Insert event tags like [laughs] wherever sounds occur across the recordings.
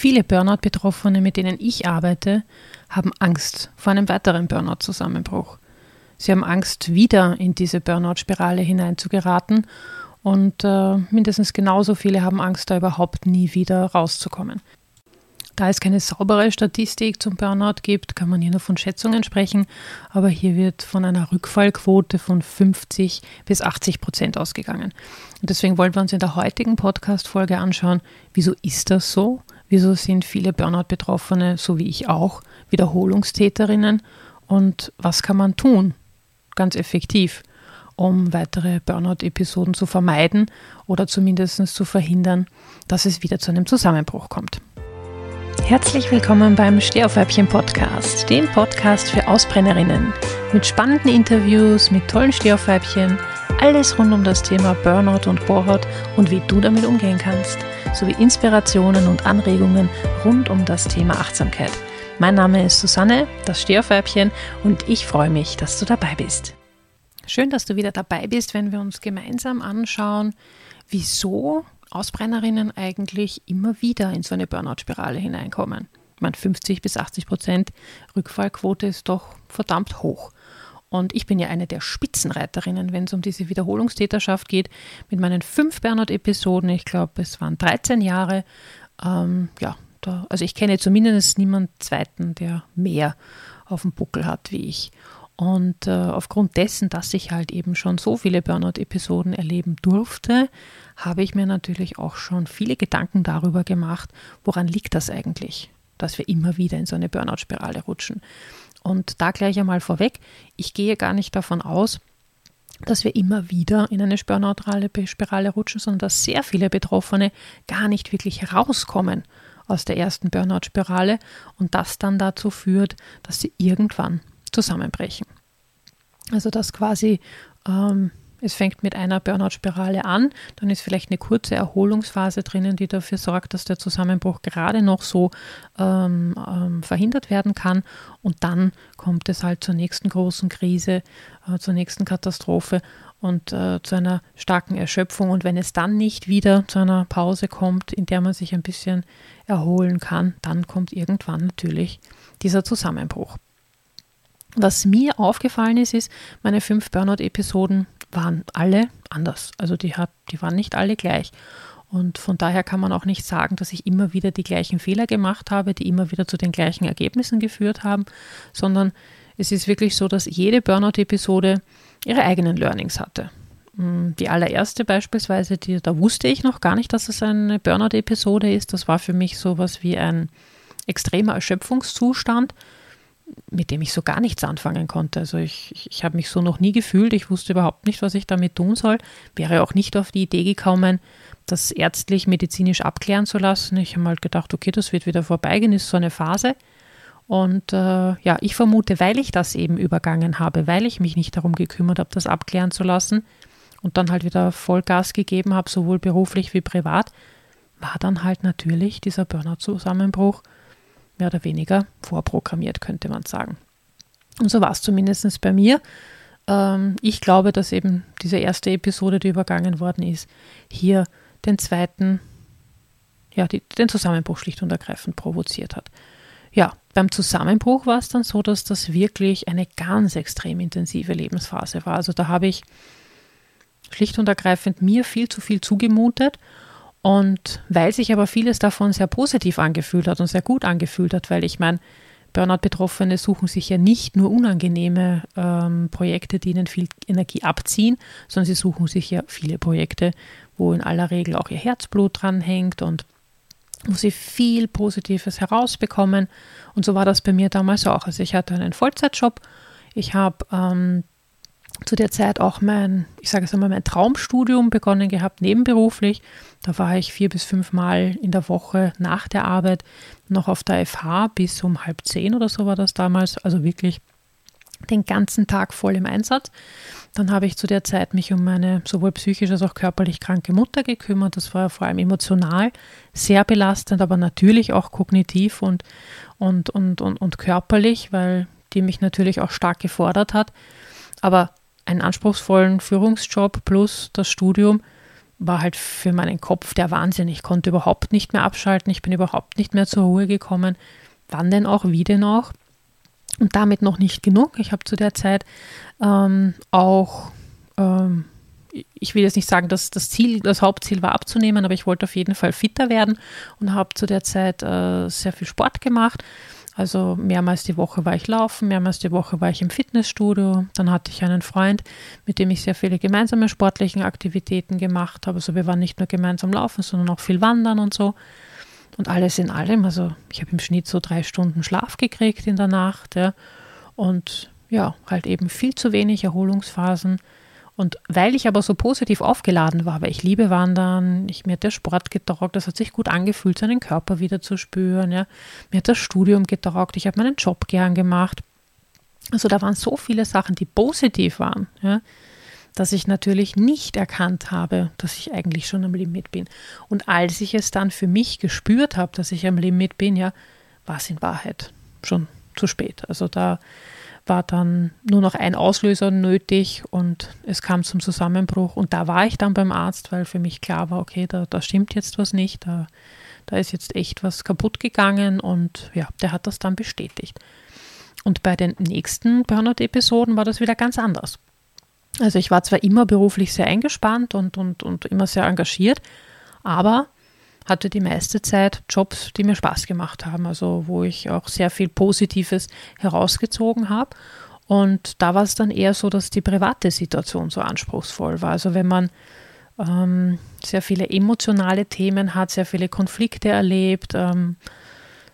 Viele Burnout-Betroffene, mit denen ich arbeite, haben Angst vor einem weiteren Burnout-Zusammenbruch. Sie haben Angst, wieder in diese Burnout-Spirale hineinzugeraten und äh, mindestens genauso viele haben Angst, da überhaupt nie wieder rauszukommen. Da es keine saubere Statistik zum Burnout gibt, kann man hier nur von Schätzungen sprechen, aber hier wird von einer Rückfallquote von 50 bis 80 Prozent ausgegangen. Und deswegen wollen wir uns in der heutigen Podcast-Folge anschauen, wieso ist das so? Wieso sind viele Burnout-Betroffene, so wie ich auch, Wiederholungstäterinnen? Und was kann man tun? Ganz effektiv, um weitere Burnout-Episoden zu vermeiden oder zumindest zu verhindern, dass es wieder zu einem Zusammenbruch kommt. Herzlich willkommen beim Stehaufweibchen Podcast, dem Podcast für Ausbrennerinnen. Mit spannenden Interviews, mit tollen Stehaufweibchen, alles rund um das Thema Burnout und Bohrhaut und wie du damit umgehen kannst, sowie Inspirationen und Anregungen rund um das Thema Achtsamkeit. Mein Name ist Susanne, das Stehaufweibchen, und ich freue mich, dass du dabei bist. Schön, dass du wieder dabei bist, wenn wir uns gemeinsam anschauen, wieso Ausbrennerinnen eigentlich immer wieder in so eine Burnout-Spirale hineinkommen. Ich meine, 50 bis 80 Prozent Rückfallquote ist doch verdammt hoch. Und ich bin ja eine der Spitzenreiterinnen, wenn es um diese Wiederholungstäterschaft geht, mit meinen fünf Burnout-Episoden. Ich glaube, es waren 13 Jahre. Ähm, ja, da, also ich kenne zumindest niemanden zweiten, der mehr auf dem Buckel hat wie ich. Und äh, aufgrund dessen, dass ich halt eben schon so viele Burnout-Episoden erleben durfte, habe ich mir natürlich auch schon viele Gedanken darüber gemacht, woran liegt das eigentlich, dass wir immer wieder in so eine Burnout-Spirale rutschen. Und da gleich einmal vorweg, ich gehe gar nicht davon aus, dass wir immer wieder in eine Burnout-Spirale rutschen, sondern dass sehr viele Betroffene gar nicht wirklich herauskommen aus der ersten Burnout-Spirale und das dann dazu führt, dass sie irgendwann zusammenbrechen. Also dass quasi ähm, es fängt mit einer Burnout-Spirale an, dann ist vielleicht eine kurze Erholungsphase drinnen, die dafür sorgt, dass der Zusammenbruch gerade noch so ähm, ähm, verhindert werden kann. Und dann kommt es halt zur nächsten großen Krise, äh, zur nächsten Katastrophe und äh, zu einer starken Erschöpfung. Und wenn es dann nicht wieder zu einer Pause kommt, in der man sich ein bisschen erholen kann, dann kommt irgendwann natürlich dieser Zusammenbruch. Was mir aufgefallen ist, ist, meine fünf Burnout-Episoden waren alle anders. Also die, hat, die waren nicht alle gleich. Und von daher kann man auch nicht sagen, dass ich immer wieder die gleichen Fehler gemacht habe, die immer wieder zu den gleichen Ergebnissen geführt haben, sondern es ist wirklich so, dass jede Burnout-Episode ihre eigenen Learnings hatte. Mm, die allererste beispielsweise, die, da wusste ich noch gar nicht, dass es eine Burnout-Episode ist. Das war für mich so was wie ein extremer Erschöpfungszustand mit dem ich so gar nichts anfangen konnte. Also ich, ich, ich habe mich so noch nie gefühlt, ich wusste überhaupt nicht, was ich damit tun soll, wäre auch nicht auf die Idee gekommen, das ärztlich, medizinisch abklären zu lassen. Ich habe halt gedacht, okay, das wird wieder vorbeigehen, ist so eine Phase. Und äh, ja, ich vermute, weil ich das eben übergangen habe, weil ich mich nicht darum gekümmert habe, das abklären zu lassen und dann halt wieder Vollgas gegeben habe, sowohl beruflich wie privat, war dann halt natürlich dieser Burnout-Zusammenbruch mehr oder weniger vorprogrammiert, könnte man sagen. Und so war es zumindest bei mir. Ähm, ich glaube, dass eben diese erste Episode, die übergangen worden ist, hier den zweiten, ja, die, den Zusammenbruch schlicht und ergreifend provoziert hat. Ja, beim Zusammenbruch war es dann so, dass das wirklich eine ganz extrem intensive Lebensphase war. Also da habe ich schlicht und ergreifend mir viel zu viel zugemutet und weil sich aber vieles davon sehr positiv angefühlt hat und sehr gut angefühlt hat, weil ich meine, Burnout-Betroffene suchen sich ja nicht nur unangenehme ähm, Projekte, die ihnen viel Energie abziehen, sondern sie suchen sich ja viele Projekte, wo in aller Regel auch ihr Herzblut dranhängt und wo sie viel Positives herausbekommen. Und so war das bei mir damals auch. Also ich hatte einen Vollzeitjob, ich habe ähm, zu der Zeit auch mein, ich sage es einmal, mein Traumstudium begonnen gehabt, nebenberuflich. Da war ich vier bis fünf Mal in der Woche nach der Arbeit noch auf der FH bis um halb zehn oder so war das damals. Also wirklich den ganzen Tag voll im Einsatz. Dann habe ich zu der Zeit mich um meine sowohl psychisch als auch körperlich kranke Mutter gekümmert. Das war vor allem emotional sehr belastend, aber natürlich auch kognitiv und, und, und, und, und körperlich, weil die mich natürlich auch stark gefordert hat. Aber einen anspruchsvollen Führungsjob plus das Studium, war halt für meinen Kopf der Wahnsinn. Ich konnte überhaupt nicht mehr abschalten, ich bin überhaupt nicht mehr zur Ruhe gekommen. Wann denn auch, wie denn auch? Und damit noch nicht genug. Ich habe zu der Zeit ähm, auch, ähm, ich will jetzt nicht sagen, dass das Ziel, das Hauptziel war abzunehmen, aber ich wollte auf jeden Fall fitter werden und habe zu der Zeit äh, sehr viel Sport gemacht. Also mehrmals die Woche war ich laufen, mehrmals die Woche war ich im Fitnessstudio. Dann hatte ich einen Freund, mit dem ich sehr viele gemeinsame sportlichen Aktivitäten gemacht habe. Also wir waren nicht nur gemeinsam laufen, sondern auch viel wandern und so. Und alles in allem, also ich habe im Schnitt so drei Stunden Schlaf gekriegt in der Nacht. Ja. Und ja, halt eben viel zu wenig Erholungsphasen. Und weil ich aber so positiv aufgeladen war, weil ich liebe Wandern, ich, mir hat der Sport getaugt, das hat sich gut angefühlt, seinen Körper wieder zu spüren. Ja. Mir hat das Studium getaugt, ich habe meinen Job gern gemacht. Also da waren so viele Sachen, die positiv waren, ja, dass ich natürlich nicht erkannt habe, dass ich eigentlich schon am Limit bin. Und als ich es dann für mich gespürt habe, dass ich am Limit bin, ja, war es in Wahrheit schon zu spät. Also da war dann nur noch ein Auslöser nötig und es kam zum Zusammenbruch. Und da war ich dann beim Arzt, weil für mich klar war, okay, da, da stimmt jetzt was nicht, da, da ist jetzt echt was kaputt gegangen und ja, der hat das dann bestätigt. Und bei den nächsten Burnout-Episoden war das wieder ganz anders. Also ich war zwar immer beruflich sehr eingespannt und, und, und immer sehr engagiert, aber hatte die meiste Zeit Jobs, die mir Spaß gemacht haben, also wo ich auch sehr viel Positives herausgezogen habe. Und da war es dann eher so, dass die private Situation so anspruchsvoll war. Also wenn man ähm, sehr viele emotionale Themen hat, sehr viele Konflikte erlebt, ähm,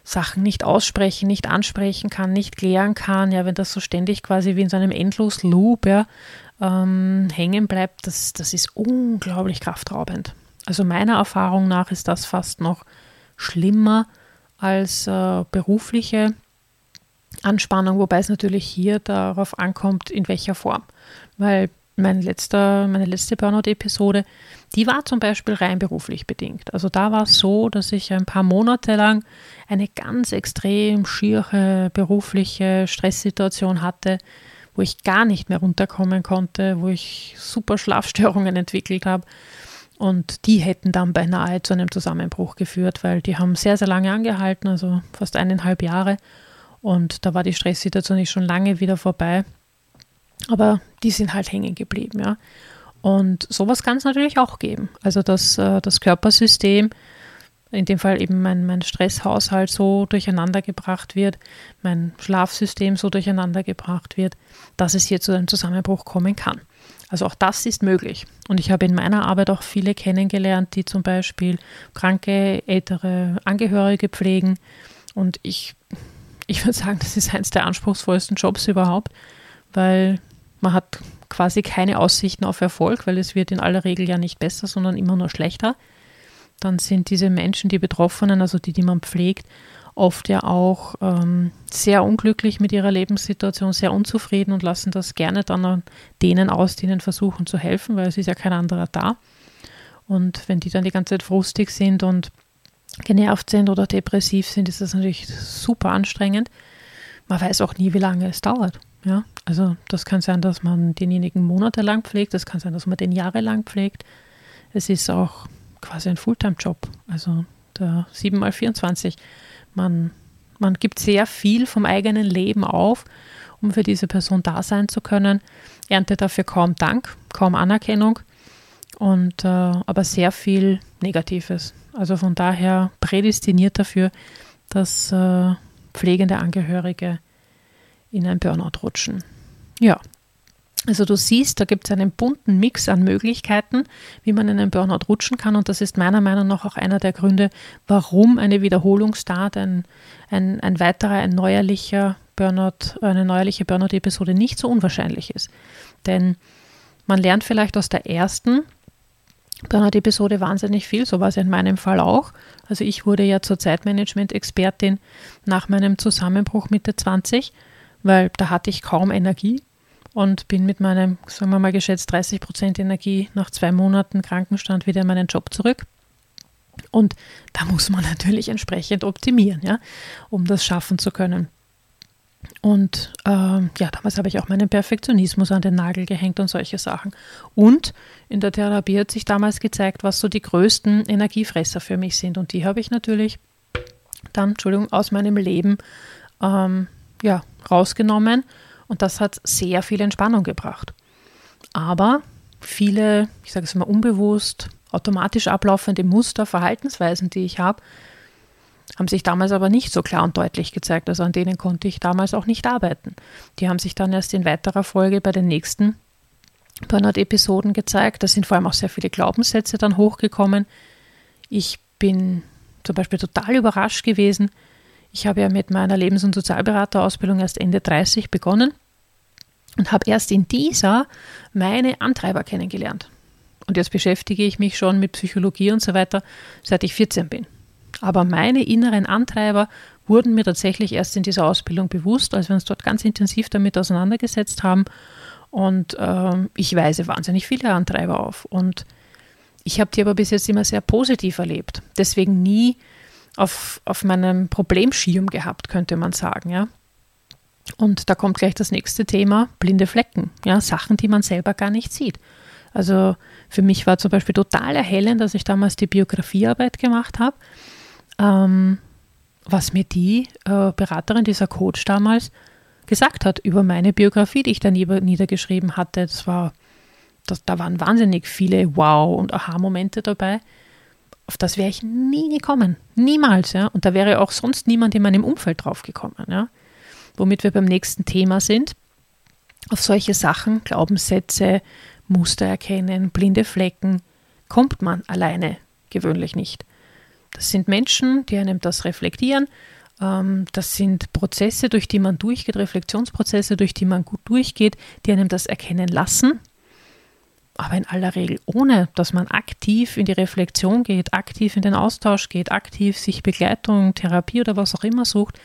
Sachen nicht aussprechen, nicht ansprechen kann, nicht klären kann, ja, wenn das so ständig quasi wie in so einem endlos Loop ja, ähm, hängen bleibt, das, das ist unglaublich kraftraubend. Also meiner Erfahrung nach ist das fast noch schlimmer als äh, berufliche Anspannung, wobei es natürlich hier darauf ankommt, in welcher Form. Weil mein letzter, meine letzte Burnout-Episode, die war zum Beispiel rein beruflich bedingt. Also da war es so, dass ich ein paar Monate lang eine ganz extrem schiere berufliche Stresssituation hatte, wo ich gar nicht mehr runterkommen konnte, wo ich super Schlafstörungen [laughs] entwickelt habe und die hätten dann beinahe zu einem Zusammenbruch geführt, weil die haben sehr, sehr lange angehalten, also fast eineinhalb Jahre. Und da war die Stresssituation nicht schon lange wieder vorbei. Aber die sind halt hängen geblieben, ja. Und sowas kann es natürlich auch geben. Also dass äh, das Körpersystem, in dem Fall eben mein, mein Stresshaushalt so durcheinander gebracht wird, mein Schlafsystem so durcheinander gebracht wird, dass es hier zu einem Zusammenbruch kommen kann. Also auch das ist möglich. Und ich habe in meiner Arbeit auch viele kennengelernt, die zum Beispiel kranke, ältere Angehörige pflegen. Und ich, ich würde sagen, das ist eines der anspruchsvollsten Jobs überhaupt, weil man hat quasi keine Aussichten auf Erfolg, weil es wird in aller Regel ja nicht besser, sondern immer nur schlechter. Dann sind diese Menschen, die Betroffenen, also die, die man pflegt, oft ja auch ähm, sehr unglücklich mit ihrer Lebenssituation, sehr unzufrieden und lassen das gerne dann an denen aus, die ihnen versuchen zu helfen, weil es ist ja kein anderer da. Und wenn die dann die ganze Zeit frustig sind und genervt sind oder depressiv sind, ist das natürlich super anstrengend. Man weiß auch nie, wie lange es dauert. Ja, also das kann sein, dass man denjenigen monatelang pflegt, das kann sein, dass man den jahrelang pflegt. Es ist auch quasi ein Fulltime-Job, also der 7 mal 24 man, man gibt sehr viel vom eigenen Leben auf, um für diese Person da sein zu können, erntet dafür kaum Dank, kaum Anerkennung und äh, aber sehr viel Negatives. Also von daher prädestiniert dafür, dass äh, pflegende Angehörige in ein Burnout rutschen. Ja, also du siehst, da gibt es einen bunten Mix an Möglichkeiten, wie man in einen Burnout rutschen kann. Und das ist meiner Meinung nach auch einer der Gründe, warum eine Wiederholungsstart, ein, ein, ein weiterer, ein neuerlicher Burnout, eine neuerliche Burnout-Episode nicht so unwahrscheinlich ist. Denn man lernt vielleicht aus der ersten Burnout-Episode wahnsinnig viel, so war es in meinem Fall auch. Also ich wurde ja zur Zeitmanagement-Expertin nach meinem Zusammenbruch Mitte 20, weil da hatte ich kaum Energie und bin mit meinem, sagen wir mal geschätzt 30 Prozent Energie nach zwei Monaten Krankenstand wieder in meinen Job zurück. Und da muss man [laughs] natürlich entsprechend optimieren, ja, um das schaffen zu können. Und äh, ja, damals habe ich auch meinen Perfektionismus an den Nagel gehängt und solche Sachen. Und in der Therapie hat sich damals gezeigt, was so die größten Energiefresser für mich sind. Und die habe ich natürlich dann, Entschuldigung, aus meinem Leben ähm, ja, rausgenommen. Und das hat sehr viel Entspannung gebracht. Aber viele, ich sage es mal unbewusst, automatisch ablaufende Muster, Verhaltensweisen, die ich habe, haben sich damals aber nicht so klar und deutlich gezeigt. Also an denen konnte ich damals auch nicht arbeiten. Die haben sich dann erst in weiterer Folge bei den nächsten Burnout-Episoden gezeigt. Da sind vor allem auch sehr viele Glaubenssätze dann hochgekommen. Ich bin zum Beispiel total überrascht gewesen. Ich habe ja mit meiner Lebens- und Sozialberaterausbildung erst Ende 30 begonnen und habe erst in dieser meine Antreiber kennengelernt. Und jetzt beschäftige ich mich schon mit Psychologie und so weiter, seit ich 14 bin. Aber meine inneren Antreiber wurden mir tatsächlich erst in dieser Ausbildung bewusst, als wir uns dort ganz intensiv damit auseinandergesetzt haben. Und äh, ich weise wahnsinnig viele Antreiber auf. Und ich habe die aber bis jetzt immer sehr positiv erlebt. Deswegen nie auf, auf meinem Problemschirm gehabt, könnte man sagen. Ja? Und da kommt gleich das nächste Thema, blinde Flecken. Ja? Sachen, die man selber gar nicht sieht. Also für mich war zum Beispiel total erhellend, dass ich damals die Biografiearbeit gemacht habe ähm, was mir die äh, Beraterin, dieser Coach damals, gesagt hat über meine Biografie, die ich dann niedergeschrieben hatte. Das war, das, da waren wahnsinnig viele Wow- und Aha-Momente dabei. Auf das wäre ich nie gekommen. Niemals, ja. Und da wäre auch sonst niemand in meinem Umfeld drauf gekommen, ja. Womit wir beim nächsten Thema sind. Auf solche Sachen, Glaubenssätze, Muster erkennen, blinde Flecken, kommt man alleine gewöhnlich nicht. Das sind Menschen, die einem das reflektieren. Ähm, das sind Prozesse, durch die man durchgeht, Reflexionsprozesse, durch die man gut durchgeht, die einem das erkennen lassen. Aber in aller Regel ohne, dass man aktiv in die Reflexion geht, aktiv in den Austausch geht, aktiv sich Begleitung, Therapie oder was auch immer sucht,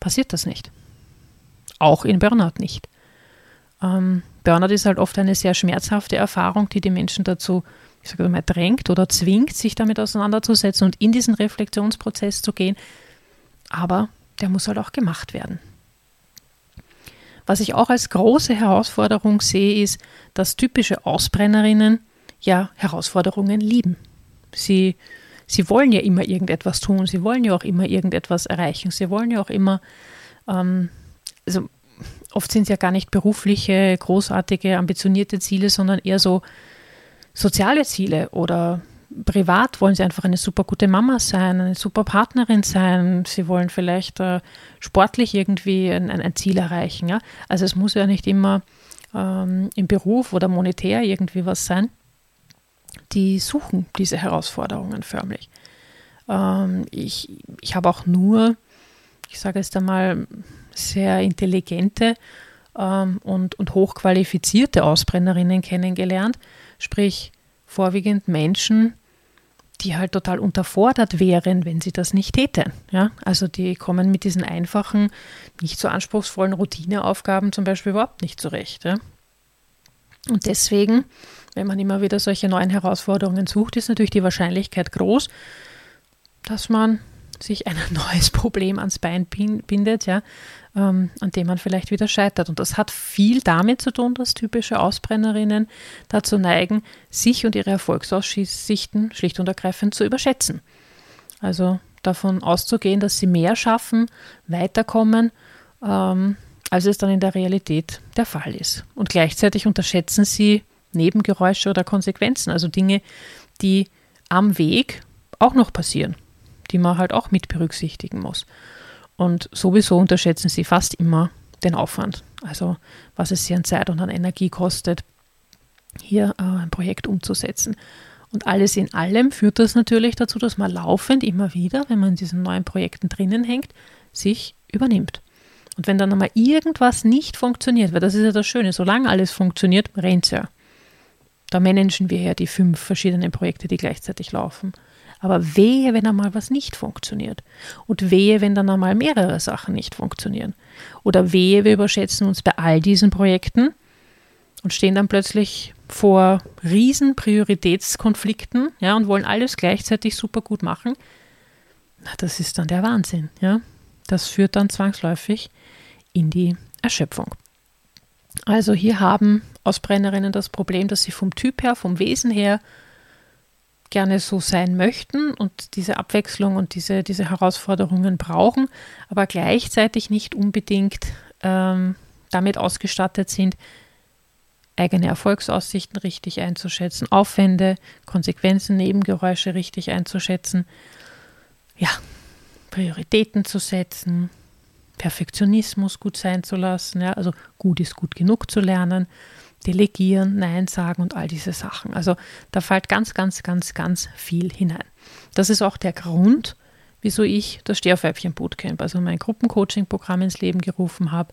passiert das nicht. Auch in Burnout nicht. Ähm, Burnout ist halt oft eine sehr schmerzhafte Erfahrung, die die Menschen dazu ich sage mal, drängt oder zwingt, sich damit auseinanderzusetzen und in diesen Reflexionsprozess zu gehen. Aber der muss halt auch gemacht werden. Was ich auch als große Herausforderung sehe, ist, dass typische Ausbrennerinnen ja Herausforderungen lieben. Sie, sie wollen ja immer irgendetwas tun, sie wollen ja auch immer irgendetwas erreichen, sie wollen ja auch immer, ähm, also oft sind es ja gar nicht berufliche, großartige, ambitionierte Ziele, sondern eher so soziale Ziele oder privat wollen sie einfach eine super gute Mama sein, eine super Partnerin sein. Sie wollen vielleicht äh, sportlich irgendwie ein, ein, Ziel erreichen. Ja? Also es muss ja nicht immer ähm, im Beruf oder monetär irgendwie was sein. Die suchen diese Herausforderungen förmlich. Ähm, ich ich habe auch nur, ich sage jetzt einmal, sehr intelligente ähm, und, und hochqualifizierte Ausbrennerinnen kennengelernt, sprich vorwiegend Menschen, die halt total unterfordert wären, wenn sie das nicht täten. Ja? Also die kommen mit diesen einfachen, nicht so anspruchsvollen Routineaufgaben zum Beispiel überhaupt nicht zurecht. Ja? Und deswegen, wenn man immer wieder solche neuen Herausforderungen sucht, ist natürlich die Wahrscheinlichkeit groß, dass man sich ein [laughs] neues Problem ans Bein bindet, ja, ähm, an dem man vielleicht wieder scheitert. Und das hat viel damit zu tun, dass typische Ausbrennerinnen dazu neigen, sich und ihre Erfolgsaussichten schlicht und ergreifend zu überschätzen. Also davon auszugehen, dass sie mehr schaffen, weiterkommen, ähm, als es dann in der Realität der Fall ist. Und gleichzeitig unterschätzen sie Nebengeräusche oder Konsequenzen, also Dinge, die am Weg auch noch passieren die man halt auch mit berücksichtigen muss. Und sowieso unterschätzen sie fast immer den Aufwand, also was es sie an Zeit und an Energie kostet, hier äh, ein Projekt umzusetzen. Und alles in allem führt das natürlich dazu, dass man laufend immer wieder, wenn man in diesen neuen Projekten drinnen hängt, sich übernimmt. Und wenn dann einmal irgendwas nicht funktioniert, weil das ist ja das Schöne, solange alles funktioniert, rennt es ja. Da managen wir ja die fünf verschiedenen Projekte, die gleichzeitig laufen. Aber wehe, wenn einmal was nicht funktioniert. Und wehe, wenn dann einmal mehrere Sachen nicht funktionieren. Oder wehe, wir überschätzen uns bei all diesen Projekten und stehen dann plötzlich vor riesen Prioritätskonflikten ja, und wollen alles gleichzeitig super gut machen. Na, das ist dann der Wahnsinn. Ja? Das führt dann zwangsläufig in die Erschöpfung. Also hier haben Ausbrennerinnen das Problem, dass sie vom Typ her, vom Wesen her gerne so sein möchten und diese Abwechslung und diese, diese Herausforderungen brauchen, aber gleichzeitig nicht unbedingt ähm, damit ausgestattet sind, eigene Erfolgsaussichten richtig einzuschätzen, Aufwände, Konsequenzen, Nebengeräusche richtig einzuschätzen, ja, Prioritäten zu setzen, Perfektionismus gut sein zu lassen, ja, also gut ist gut genug zu lernen, delegieren, Nein sagen und all diese Sachen. Also da fällt ganz, ganz, ganz, ganz viel hinein. Das ist auch der Grund, wieso ich das Stehaufweibchen Bootcamp, also mein Gruppencoaching-Programm ins Leben gerufen habe,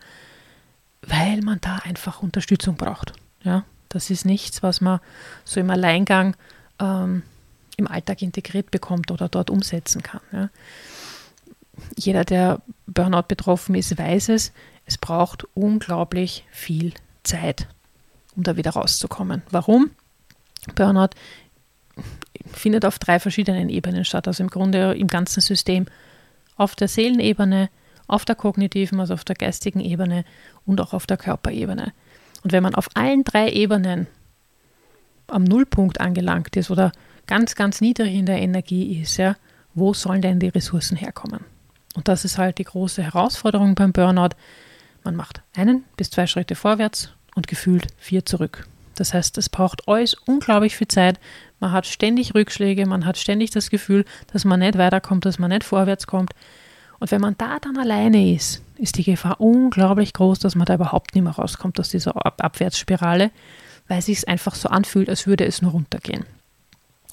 weil man da einfach Unterstützung braucht. Ja, das ist nichts, was man so im Alleingang ähm, im Alltag integriert bekommt oder dort umsetzen kann. Ja. Jeder, der Burnout betroffen ist, weiß es. Es braucht unglaublich viel Zeit, um da wieder rauszukommen. Warum? Burnout findet auf drei verschiedenen Ebenen statt, also im Grunde im ganzen System. Auf der Seelenebene, auf der kognitiven, also auf der geistigen Ebene und auch auf der Körperebene. Und wenn man auf allen drei Ebenen am Nullpunkt angelangt ist oder ganz, ganz niedrig in der Energie ist, ja, wo sollen denn die Ressourcen herkommen? Und das ist halt die große Herausforderung beim Burnout. Man macht einen bis zwei Schritte vorwärts und gefühlt vier zurück. Das heißt, es braucht alles unglaublich viel Zeit. Man hat ständig Rückschläge, man hat ständig das Gefühl, dass man nicht weiterkommt, dass man nicht vorwärts kommt. Und wenn man da dann alleine ist, ist die Gefahr unglaublich groß, dass man da überhaupt nicht mehr rauskommt aus dieser Ab Abwärtsspirale, weil es sich einfach so anfühlt, als würde es nur runtergehen.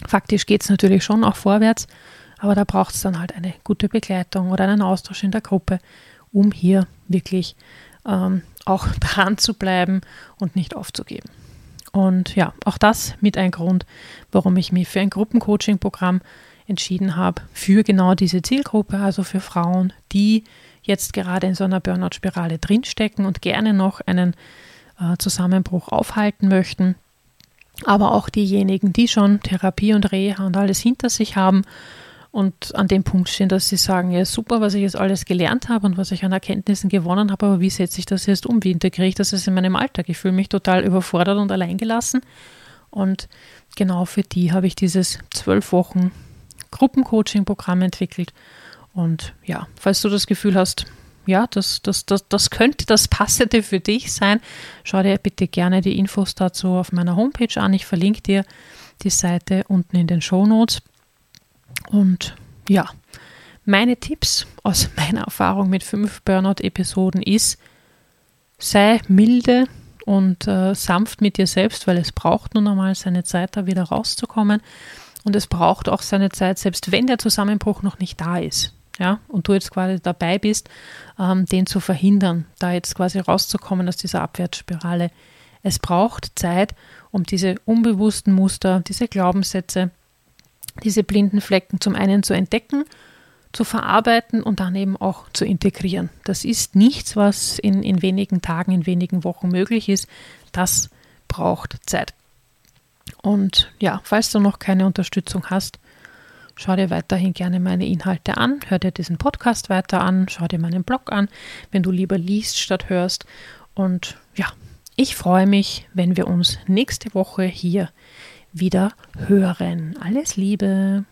Faktisch geht es natürlich schon auch vorwärts, aber da braucht es dann halt eine gute Begleitung oder einen Austausch in der Gruppe, um hier wirklich ähm, auch [laughs] dran zu bleiben und nicht aufzugeben. Und ja, auch das mit ein Grund, warum ich mich für ein Gruppencoaching-Programm entschieden habe, für genau diese Zielgruppe, also für Frauen, die jetzt gerade in so einer Burnout-Spirale drinstecken und gerne noch einen äh, Zusammenbruch aufhalten möchten. Aber auch diejenigen, die schon Therapie und Reha und alles hinter sich haben und an dem Punkt stehen, dass sie sagen, ja super, was ich jetzt alles gelernt habe und was ich an Erkenntnissen gewonnen habe, aber wie setze ich das jetzt um? Wie integriere ich das jetzt in meinem Alltag? Ich fühle mich total überfordert und alleingelassen. Und genau für die habe ich dieses zwölf Wochen Gruppencoaching-Programm entwickelt. Und ja, falls du das Gefühl hast, ja, das, das, das, das könnte das Passende für dich sein, schau dir bitte gerne die Infos dazu auf meiner Homepage an. Ich verlinke dir die Seite unten in den Show Notes. Und ja, meine Tipps aus [laughs] meiner Erfahrung mit fünf Burnout-Episoden ist, sei milde und äh, sanft mit dir selbst, weil es braucht nun einmal seine Zeit, da wieder rauszukommen. Und es braucht auch seine Zeit, selbst wenn der Zusammenbruch noch nicht da ist. Ja, und du jetzt quasi dabei bist, ähm, den zu verhindern, da jetzt quasi rauszukommen aus dieser Abwärtsspirale. Es braucht Zeit, um diese unbewussten Muster, diese Glaubenssätze, diese blinden Flecken zum einen zu entdecken, zu verarbeiten und dann eben auch zu integrieren. Das ist nichts, was in, in wenigen Tagen, in wenigen Wochen möglich ist. Das braucht Zeit. Und ja, falls du noch keine Unterstützung hast, schau dir weiterhin gerne meine Inhalte an, hör dir diesen Podcast weiter an, schau dir meinen Blog an, wenn du lieber liest statt hörst. Und ja, ich freue mich, wenn wir uns nächste Woche hier wieder hören. Alles Liebe!